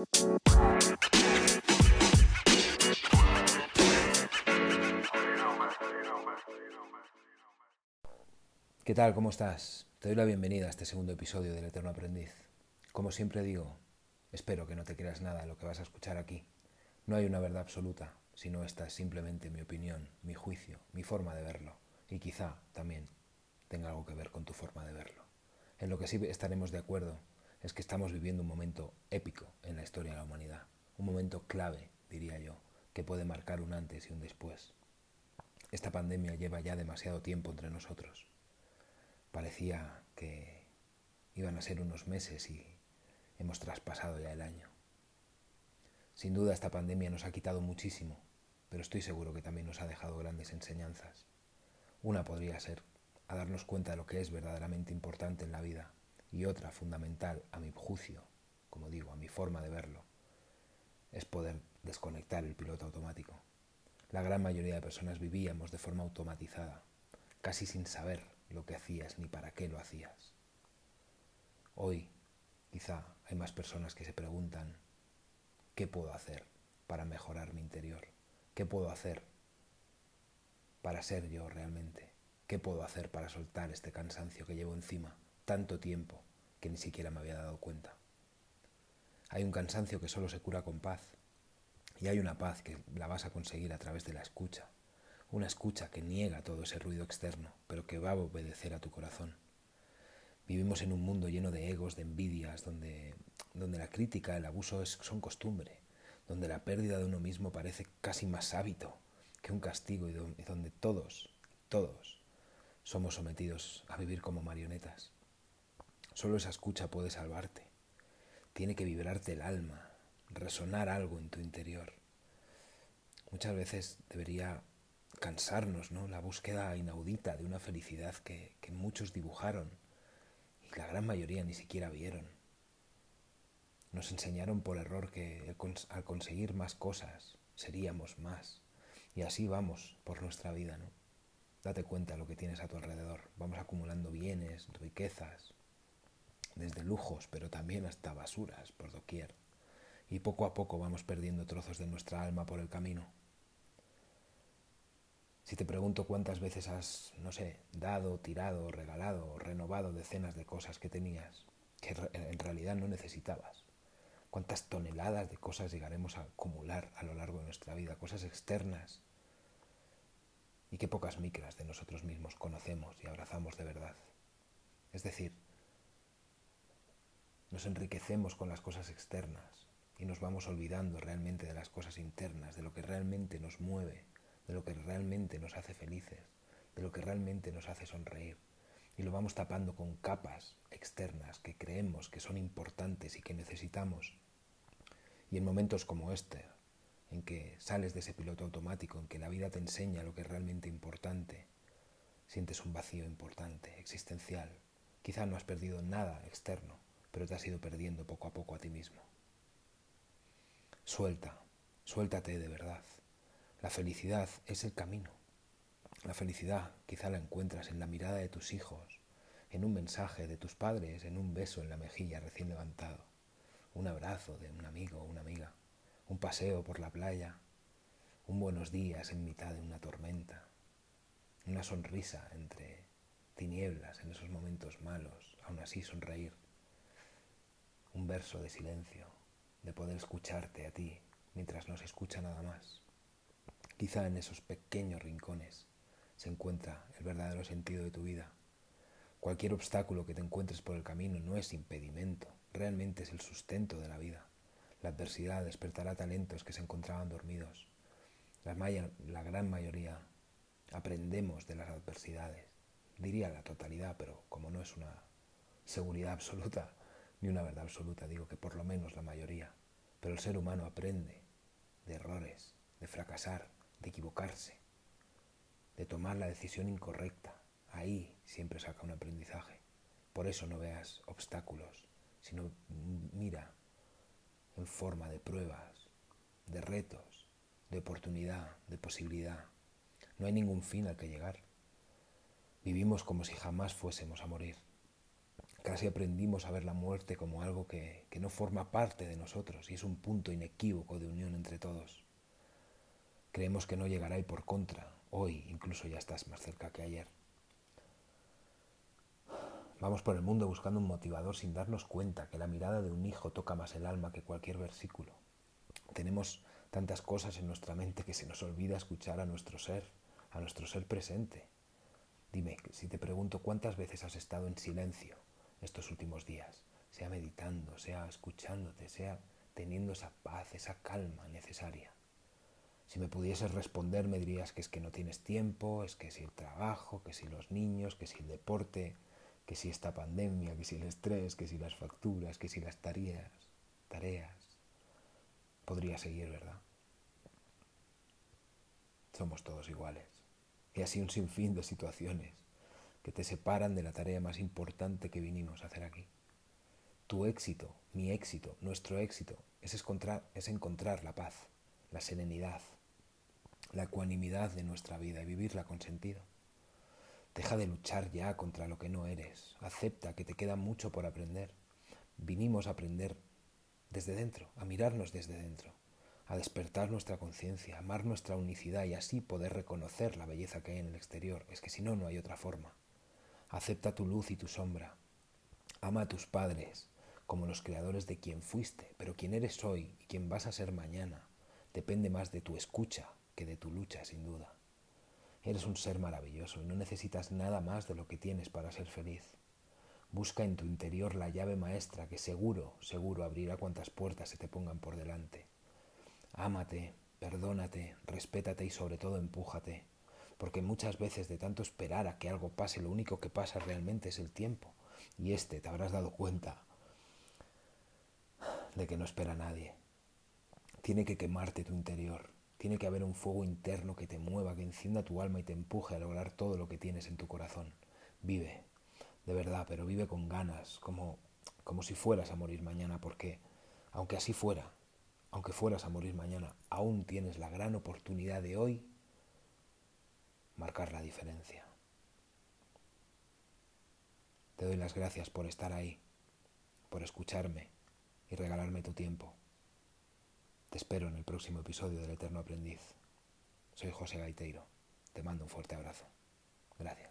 ¿Qué tal? ¿Cómo estás? Te doy la bienvenida a este segundo episodio del Eterno Aprendiz. Como siempre digo, espero que no te creas nada lo que vas a escuchar aquí. No hay una verdad absoluta, sino esta es simplemente mi opinión, mi juicio, mi forma de verlo, y quizá también tenga algo que ver con tu forma de verlo. En lo que sí estaremos de acuerdo es que estamos viviendo un momento épico en la historia de la humanidad, un momento clave, diría yo, que puede marcar un antes y un después. Esta pandemia lleva ya demasiado tiempo entre nosotros Parecía que iban a ser unos meses y hemos traspasado ya el año. Sin duda esta pandemia nos ha quitado muchísimo, pero estoy seguro que también nos ha dejado grandes enseñanzas. Una podría ser a darnos cuenta de lo que es verdaderamente importante en la vida y otra fundamental a mi juicio, como digo, a mi forma de verlo, es poder desconectar el piloto automático. La gran mayoría de personas vivíamos de forma automatizada, casi sin saber lo que hacías ni para qué lo hacías. Hoy quizá hay más personas que se preguntan, ¿qué puedo hacer para mejorar mi interior? ¿Qué puedo hacer para ser yo realmente? ¿Qué puedo hacer para soltar este cansancio que llevo encima tanto tiempo que ni siquiera me había dado cuenta? Hay un cansancio que solo se cura con paz y hay una paz que la vas a conseguir a través de la escucha una escucha que niega todo ese ruido externo, pero que va a obedecer a tu corazón. Vivimos en un mundo lleno de egos, de envidias, donde, donde la crítica, el abuso son costumbre, donde la pérdida de uno mismo parece casi más hábito que un castigo y donde todos, todos, somos sometidos a vivir como marionetas. Solo esa escucha puede salvarte. Tiene que vibrarte el alma, resonar algo en tu interior. Muchas veces debería cansarnos, ¿no? La búsqueda inaudita de una felicidad que, que muchos dibujaron y la gran mayoría ni siquiera vieron. Nos enseñaron por error que al conseguir más cosas seríamos más. Y así vamos por nuestra vida, ¿no? Date cuenta de lo que tienes a tu alrededor. Vamos acumulando bienes, riquezas, desde lujos, pero también hasta basuras por doquier. Y poco a poco vamos perdiendo trozos de nuestra alma por el camino. Si te pregunto cuántas veces has, no sé, dado, tirado, regalado, renovado decenas de cosas que tenías, que en realidad no necesitabas, cuántas toneladas de cosas llegaremos a acumular a lo largo de nuestra vida, cosas externas, y qué pocas micras de nosotros mismos conocemos y abrazamos de verdad. Es decir, nos enriquecemos con las cosas externas y nos vamos olvidando realmente de las cosas internas, de lo que realmente nos mueve de lo que realmente nos hace felices, de lo que realmente nos hace sonreír. Y lo vamos tapando con capas externas que creemos que son importantes y que necesitamos. Y en momentos como este, en que sales de ese piloto automático, en que la vida te enseña lo que es realmente importante, sientes un vacío importante, existencial. Quizá no has perdido nada externo, pero te has ido perdiendo poco a poco a ti mismo. Suelta, suéltate de verdad. La felicidad es el camino. La felicidad quizá la encuentras en la mirada de tus hijos, en un mensaje de tus padres, en un beso en la mejilla recién levantado, un abrazo de un amigo o una amiga, un paseo por la playa, un buenos días en mitad de una tormenta, una sonrisa entre tinieblas en esos momentos malos, aún así sonreír, un verso de silencio, de poder escucharte a ti mientras no se escucha nada más. Quizá en esos pequeños rincones se encuentra el verdadero sentido de tu vida. Cualquier obstáculo que te encuentres por el camino no es impedimento, realmente es el sustento de la vida. La adversidad despertará talentos que se encontraban dormidos. La, gran mayoría aprendemos de las adversidades, diría la totalidad, pero como no es una seguridad absoluta ni una verdad absoluta, digo que por lo menos la mayoría. Pero el ser humano aprende de errores, de fracasar, de equivocarse, de tomar la decisión incorrecta. Ahí siempre saca un aprendizaje. Por eso no veas obstáculos, sino mira en forma de pruebas, de retos, de oportunidad, de posibilidad. No hay ningún fin al que llegar. Vivimos como si jamás fuésemos a morir. Casi aprendimos a ver la muerte como algo que, que no forma parte de nosotros y es un punto inequívoco de unión entre todos. Creemos que no llegará y por contra, hoy incluso ya estás más cerca que ayer. Vamos por el mundo buscando un motivador sin darnos cuenta que la mirada de un hijo toca más el alma que cualquier versículo. Tenemos tantas cosas en nuestra mente que se nos olvida escuchar a nuestro ser, a nuestro ser presente. Dime, si te pregunto cuántas veces has estado en silencio estos últimos días, sea meditando, sea escuchándote, sea teniendo esa paz, esa calma necesaria. Si me pudieses responder me dirías que es que no tienes tiempo, es que si el trabajo, que si los niños, que si el deporte, que si esta pandemia, que si el estrés, que si las facturas, que si las tareas, tareas. Podría seguir, ¿verdad? Somos todos iguales. Y así un sinfín de situaciones que te separan de la tarea más importante que vinimos a hacer aquí. Tu éxito, mi éxito, nuestro éxito es encontrar, es encontrar la paz, la serenidad, la ecuanimidad de nuestra vida y vivirla con sentido. Deja de luchar ya contra lo que no eres. Acepta que te queda mucho por aprender. Vinimos a aprender desde dentro, a mirarnos desde dentro, a despertar nuestra conciencia, amar nuestra unicidad y así poder reconocer la belleza que hay en el exterior. Es que si no, no hay otra forma. Acepta tu luz y tu sombra. Ama a tus padres como los creadores de quien fuiste, pero quien eres hoy y quien vas a ser mañana depende más de tu escucha que de tu lucha, sin duda. Eres un ser maravilloso y no necesitas nada más de lo que tienes para ser feliz. Busca en tu interior la llave maestra que seguro, seguro abrirá cuantas puertas se te pongan por delante. Ámate, perdónate, respétate y sobre todo empújate, porque muchas veces de tanto esperar a que algo pase, lo único que pasa realmente es el tiempo. Y este te habrás dado cuenta de que no espera a nadie. Tiene que quemarte tu interior, tiene que haber un fuego interno que te mueva, que encienda tu alma y te empuje a lograr todo lo que tienes en tu corazón. Vive, de verdad, pero vive con ganas, como, como si fueras a morir mañana, porque aunque así fuera, aunque fueras a morir mañana, aún tienes la gran oportunidad de hoy marcar la diferencia. Te doy las gracias por estar ahí, por escucharme y regalarme tu tiempo. Te espero en el próximo episodio del Eterno Aprendiz. Soy José Gaiteiro. Te mando un fuerte abrazo. Gracias.